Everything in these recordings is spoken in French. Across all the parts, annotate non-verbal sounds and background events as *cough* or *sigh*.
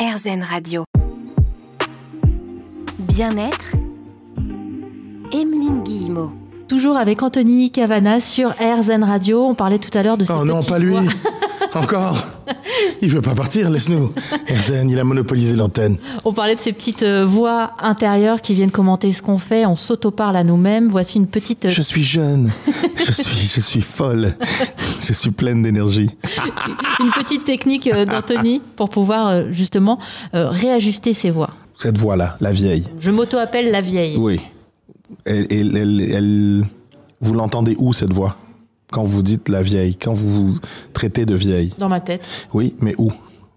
RZN Radio. Bien-être, Emeline Guillemot. Toujours avec Anthony Cavana sur RZN Radio. On parlait tout à l'heure de cette Oh non, petite pas lui. voix. Encore. *laughs* Il veut pas partir, laisse-nous. *laughs* Erzen, il a monopolisé l'antenne. On parlait de ces petites euh, voix intérieures qui viennent commenter ce qu'on fait. On s'auto-parle à nous-mêmes. Voici une petite. euh, Je suis jeune. *laughs* Je suis, je suis folle. Je suis pleine d'énergie. *laughs* une petite technique euh, d'Anthony pour pouvoir justement réajuster ses voix. Cette voix-là, la vieille. Je m'auto-appelle la vieille. Oui. Elle, elle- elle- elle- vous l'entendez où, cette voix? Quand vous dites la vieille, quand vous vous traitez de vieille. Dans ma tête, Oui, mais où?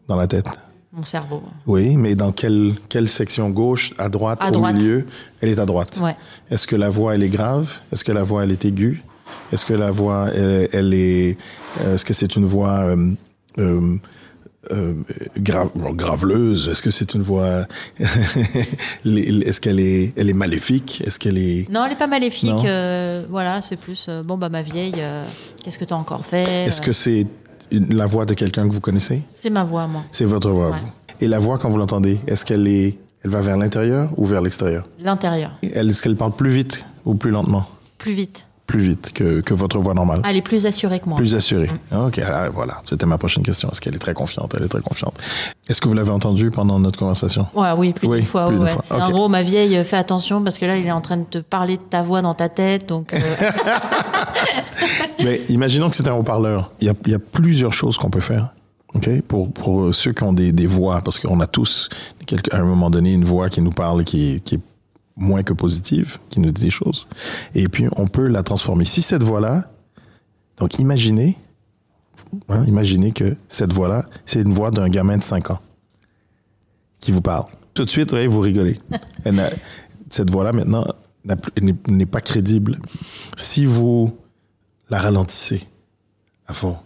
Dans la tête. mon cerveau. Oui, mais dans quelle, quelle section? Gauche, à droite, À au droite. milieu? Elle est à droite. Ouais. Est-ce que la voix, elle est grave? Est-ce que la voix, elle est aiguë? Est-ce que la voix, elle, elle est... Est-ce que c'est une voix euh, euh, euh, grave, bon, graveleuse Est-ce que c'est une voix... *laughs* Est-ce qu'elle est, elle est maléfique? Est-ce qu'elle est... Non, elle n'est pas maléfique. Euh, voilà, c'est plus euh, bon bah ma vieille. Qu'est-ce que t'as encore fait Est-ce que c'est la voix de quelqu'un que vous connaissez? C'est ma voix moi C'est votre voix, Ouais. vous. Et la voix, quand vous l'entendez, est-ce qu'elle est... Elle va vers l'intérieur ou vers l'extérieur? L'intérieur, Est-ce qu'elle parle plus vite ou plus lentement? Plus vite. Plus vite que, que votre voix normale Ah, elle est plus assurée que moi. Plus assurée. Ok, alors, voilà. C'était ma prochaine question. Est-ce qu'elle est très confiante Elle est très confiante. Est-ce que vous l'avez entendue pendant notre conversation? Ouais, oui, plus Oui, d'une fois. plus ouais, fois. En gros, ma vieille, euh, fais attention parce que là, il est en train de te parler de ta voix dans ta tête. Donc, euh, *laughs* Mais imaginons que c'est un haut-parleur. Il y a, il y a plusieurs choses qu'on peut faire. ok, Pour, pour ceux qui ont des, des voix, parce qu'on a tous, à un moment donné, une voix qui nous parle, qui, qui est moins que positive, qui nous dit des choses. Et puis, on peut la transformer. Si cette voix-là, donc imaginez, hein, imaginez que cette voix-là, c'est une voix d'un gamin de 5 ans qui vous parle. Tout de suite, ouais, vous rigolez. *laughs* Elle cette voix-là, maintenant, n'est pas crédible. Si vous la ralentissez à fond.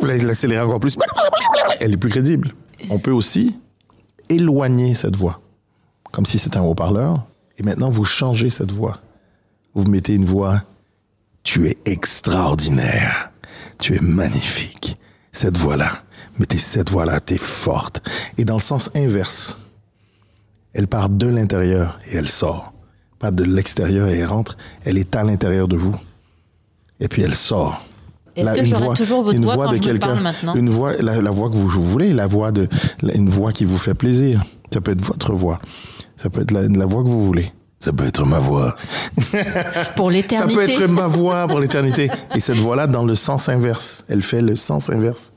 Vous l'accélérez encore plus. Elle est plus crédible. On peut aussi éloigner cette voix, comme si c'était un haut-parleur. Et maintenant, vous changez cette voix. Vous mettez une voix. Tu es extraordinaire. Tu es magnifique. Cette voix-là. Mettez cette voix-là, t'es forte. Et dans le sens inverse, elle part de l'intérieur et elle sort. Pas de l'extérieur et elle rentre. Elle est à l'intérieur de vous. Et puis elle sort. Est-ce que une j'aurai voix- toujours votre une voix voix quand de je me quelqu'un- parle maintenant? Une voix, la, la voix que vous, vous voulez, la voix de, la- une voix qui vous fait plaisir. Ça peut être votre voix. Ça peut être la, la voix que vous voulez. Ça peut être ma voix. *laughs* pour Ça l'éternité. peut être ma voix pour l'éternité. Et cette voix-là, dans le sens inverse, elle fait le sens inverse.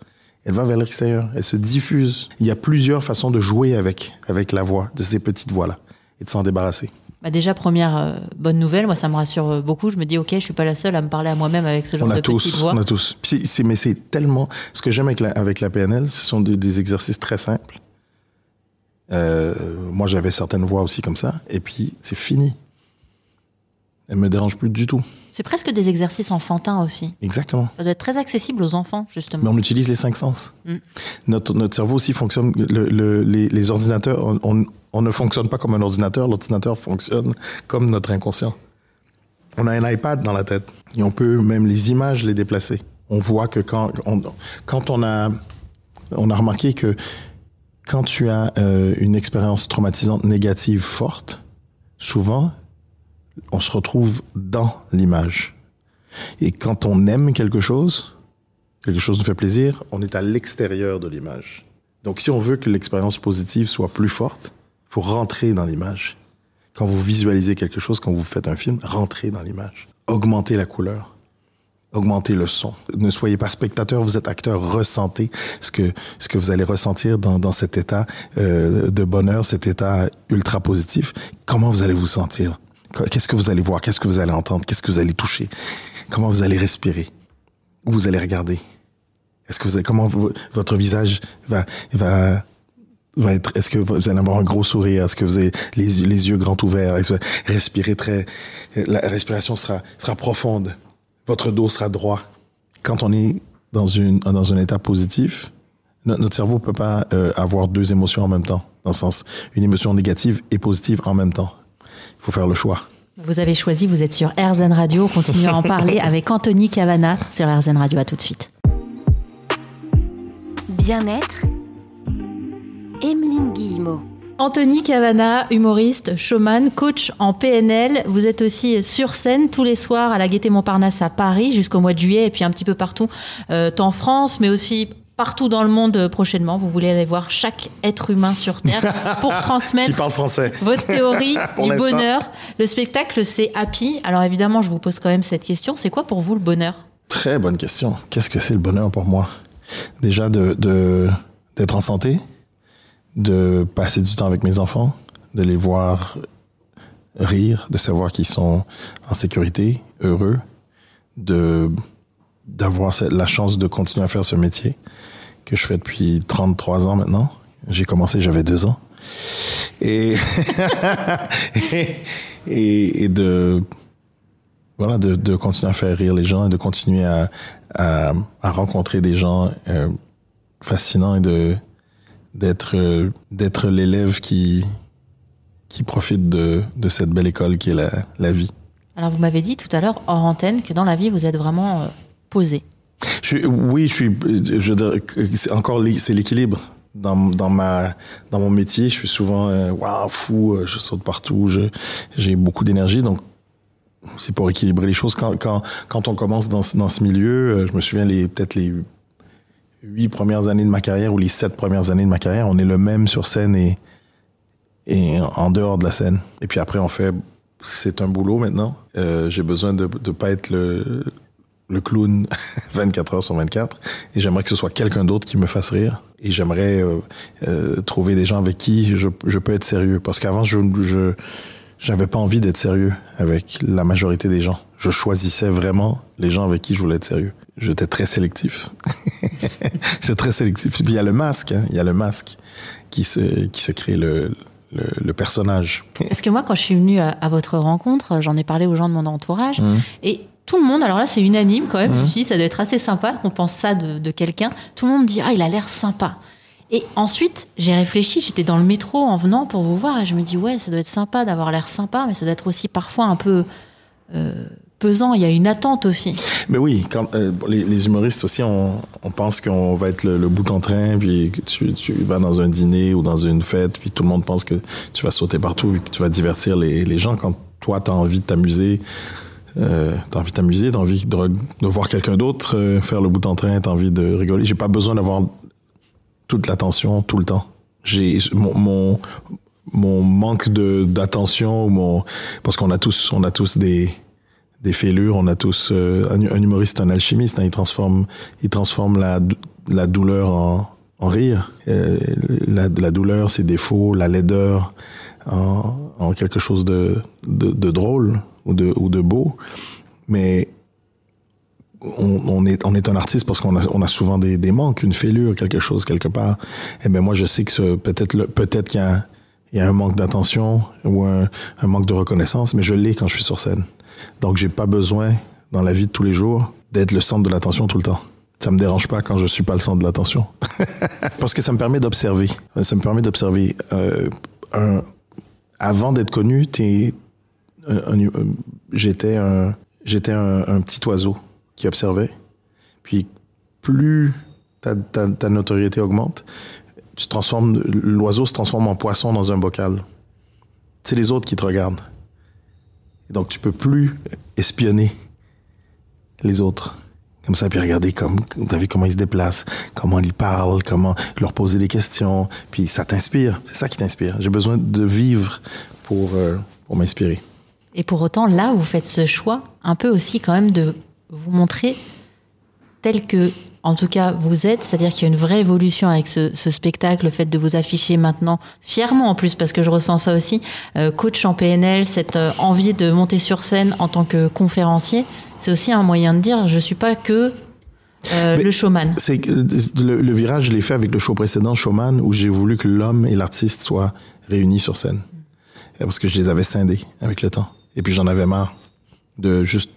Elle va vers l'extérieur. Elle se diffuse. Il y a plusieurs façons de jouer avec, avec la voix, de ces petites voix-là, et de s'en débarrasser. Bah déjà, première euh, bonne nouvelle, moi ça me rassure euh, beaucoup. Je me dis, ok, je suis pas la seule à me parler à moi-même avec ce genre On a de petite tous, voix. on a tous. Puis c'est- mais c'est tellement. Ce que j'aime avec la, avec la PNL, ce sont des, des exercices très simples. Euh, moi, j'avais certaines voix aussi comme ça, et puis c'est fini. Elle me dérange plus du tout. C'est presque des exercices enfantins aussi. Exactement. Ça doit être très accessible aux enfants, Mais justement. on utilise les cinq sens. Mm. Notre, notre cerveau aussi fonctionne. le- le- les, les ordinateurs, on, on- on ne fonctionne pas comme un ordinateur. L'ordinateur fonctionne comme notre inconscient. On a un iPad dans la tête et on peut même les images les déplacer. On voit que quand on, a on a remarqué que quand tu as euh, une expérience traumatisante négative forte, souvent on se retrouve dans l'image. Et quand on aime quelque chose, quelque chose nous fait plaisir, on est à l'extérieur de l'image. Donc si on veut que l'expérience positive soit plus forte, faut rentrer dans l'image. Quand vous visualisez quelque chose, quand vous faites un film, rentrez dans l'image. Augmentez la couleur. Augmentez le son. Ne soyez pas spectateur, vous êtes acteur. Ressentez ce que, ce que vous allez ressentir dans, dans cet état euh, de bonheur, cet état ultra positif. Comment vous allez vous sentir? Qu'est-ce que vous allez voir? Qu'est-ce que vous allez entendre? Qu'est-ce que vous allez toucher? Comment vous allez respirer? Où vous allez regarder? Est-ce que vous allez, comment votre visage va, va, va être, est-ce que vous allez avoir un gros sourire? Est-ce que vous avez les, yeux- les yeux grands ouverts? Respirer très, la respiration sera, sera profonde? Votre dos sera droit. Quand on est dans une, dans un état positif, no- notre cerveau peut pas euh, avoir deux émotions en même temps. Dans le sens, une émotion négative et positive en même temps. Il faut faire le choix. Vous avez choisi, vous êtes sur RZN Radio. On continue à en parler *laughs* avec Anthony Cavana sur RZN Radio. À tout de suite. Bien-être, Emeline Guillemot. Anthony Cavana, humoriste, showman, coach en PNL. Vous êtes aussi sur scène tous les soirs à la Gaîté Montparnasse à Paris jusqu'au mois de juillet et puis un petit peu partout euh, en France, mais aussi partout dans le monde euh, prochainement. Vous voulez aller voir chaque être humain sur Terre *laughs* pour transmettre parle français. votre théorie *laughs* du bonheur. Le spectacle, c'est Happy. Alors évidemment, je vous pose quand même cette question. C'est quoi pour vous le bonheur? Très bonne question. Qu'est-ce que c'est le bonheur pour moi? Déjà de d'être en santé, de passer du temps avec mes enfants, de les voir rire, de savoir qu'ils sont en sécurité, heureux, de d'avoir la chance de continuer à faire ce métier que je fais depuis 33 ans maintenant. J'ai commencé, j'avais deux ans. Et, *laughs* et, de, voilà, de, continuer à faire rire les gens et de continuer à, à, rencontrer des gens euh, fascinants et de, d'être euh, d'être l'élève qui qui profite de, de cette belle école qui est la, la vie. Alors vous m'avez dit tout à l'heure hors antenne que dans la vie vous êtes vraiment euh, posé. Je oui, je suis. Je veux dire, encore c'est l'équilibre. Dans, dans, ma dans mon métier, je suis souvent euh, waouh fou, je saute partout, j'ai beaucoup d'énergie, donc c'est pour équilibrer les choses. Quand, quand, quand on commence dans, dans ce milieu, je me souviens les peut-être les huit premières années de ma carrière ou les sept premières années de ma carrière, on est le même sur scène et, et en dehors de la scène. Et puis après, on fait, c'est un boulot maintenant. Euh, j'ai besoin de ne pas être le, le clown *laughs* 24 heures sur 24 et j'aimerais que ce soit quelqu'un d'autre qui me fasse rire et j'aimerais euh, euh, trouver des gens avec qui je, je peux être sérieux parce qu'avant je j'avais pas envie d'être sérieux avec la majorité des gens je choisissais vraiment les gens avec qui je voulais être sérieux j'étais très sélectif. *laughs* *laughs* c'est très sélectif. Puis il y a le masque, hein. il y a le masque qui se, qui se crée le, le, personnage. Parce que moi, quand je suis venue à, votre rencontre, j'en ai parlé aux gens de mon entourage, mmh. et tout le monde, alors là c'est unanime quand même, je me mmh. suis dit ça doit être assez sympa qu'on pense ça de, de quelqu'un, tout le monde dit ah il a l'air sympa. Et ensuite, j'ai réfléchi, j'étais dans le métro en venant pour vous voir et je me dis ouais, ça doit être sympa d'avoir l'air sympa, mais ça doit être aussi parfois un peu euh, pesant, il y a une attente aussi. Mais oui, euh, les, humoristes aussi, on, pense qu'on va être le, bout en train, puis tu, vas dans un dîner ou dans une fête, puis tout le monde pense que tu vas sauter partout et que tu vas divertir les, gens. Quand toi, tu as envie de t'amuser, euh, t'as envie de t'as envie de, voir quelqu'un d'autre euh, faire le bout en train, t'as envie de rigoler. J'ai pas besoin d'avoir toute l'attention tout le temps. J'ai mon, mon, mon manque d'attention mon parce qu'on a tous on a tous des des fêlures. On a tous euh, un, humoriste, un alchimiste. Hein, il transforme, il transforme la, la douleur en, en rire. Euh, la, douleur, ses défauts, la laideur en, quelque chose de, de, drôle ou de, ou de beau. Mais on, est, on est un artiste parce qu'on a, on a souvent des, des manques, une fêlure, quelque chose quelque part. Et eh ben moi, je sais que peut-être peut-être qu'il y a, il y a un manque d'attention ou un manque de reconnaissance, mais je l'ai quand je suis sur scène. Donc, j'ai pas besoin, dans la vie de tous les jours, d'être le centre de l'attention tout le temps. Ça me dérange pas quand je suis pas le centre de l'attention. *laughs* Parce que ça me permet d'observer. Ça me permet d'observer. Euh, avant d'être connu, j'étais un, j'étais un, petit oiseau qui observait. Puis, plus ta, ta, ta notoriété augmente, tu transformes, l'oiseau se transforme en poisson dans un bocal. C'est les autres qui te regardent donc, tu peux plus espionner les autres. Comme ça, puis regarder comme, comment ils se déplacent, comment ils parlent, comment leur poser des questions. Puis ça t'inspire. C'est ça qui t'inspire. J'ai besoin de vivre pour, euh, pour m'inspirer. Et pour autant, là, vous faites ce choix un peu aussi quand même de vous montrer tel que en tout cas vous êtes, c'est-à-dire qu'il y a une vraie évolution avec ce, spectacle, le fait de vous afficher maintenant fièrement en plus, parce que je ressens ça aussi, euh, coach en PNL, cette euh, envie de monter sur scène en tant que conférencier, c'est aussi un moyen de dire je suis pas que euh, le showman. C'est le, le, virage, je l'ai fait avec le show précédent, Showman, où j'ai voulu que l'homme et l'artiste soient réunis sur scène, parce que je les avais scindés avec le temps, et puis j'en avais marre de juste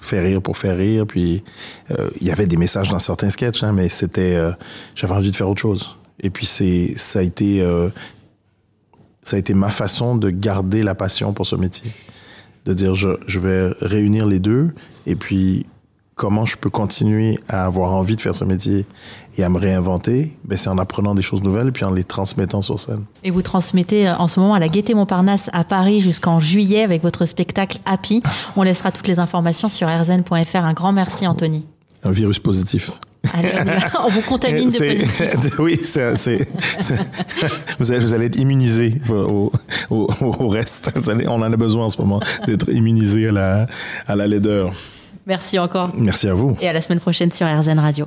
faire rire pour faire rire. Puis euh, il y avait des messages dans certains sketchs, hein, mais c'était, euh, j'avais envie de faire autre chose. Et puis c'est, ça a été, euh, ça a été ma façon de garder la passion pour ce métier, de dire je, je vais réunir les deux et puis comment je peux continuer à avoir envie de faire ce métier et à me réinventer, ben c'est en apprenant des choses nouvelles et puis en les transmettant sur scène. Et vous transmettez euh, en ce moment à la Gaîté Montparnasse à Paris jusqu'en juillet avec votre spectacle Happy. On laissera toutes les informations sur rzn.fr. Un grand merci Anthony. Un virus positif. Allez, on, vous contamine de positif. *laughs* Oui, c'est, vous, allez, vous allez être immunisé au, au, au reste. Allez, on en a besoin en ce moment d'être immunisé à la, à la laideur. Merci encore. Merci à vous. Et à la semaine prochaine sur RZN Radio.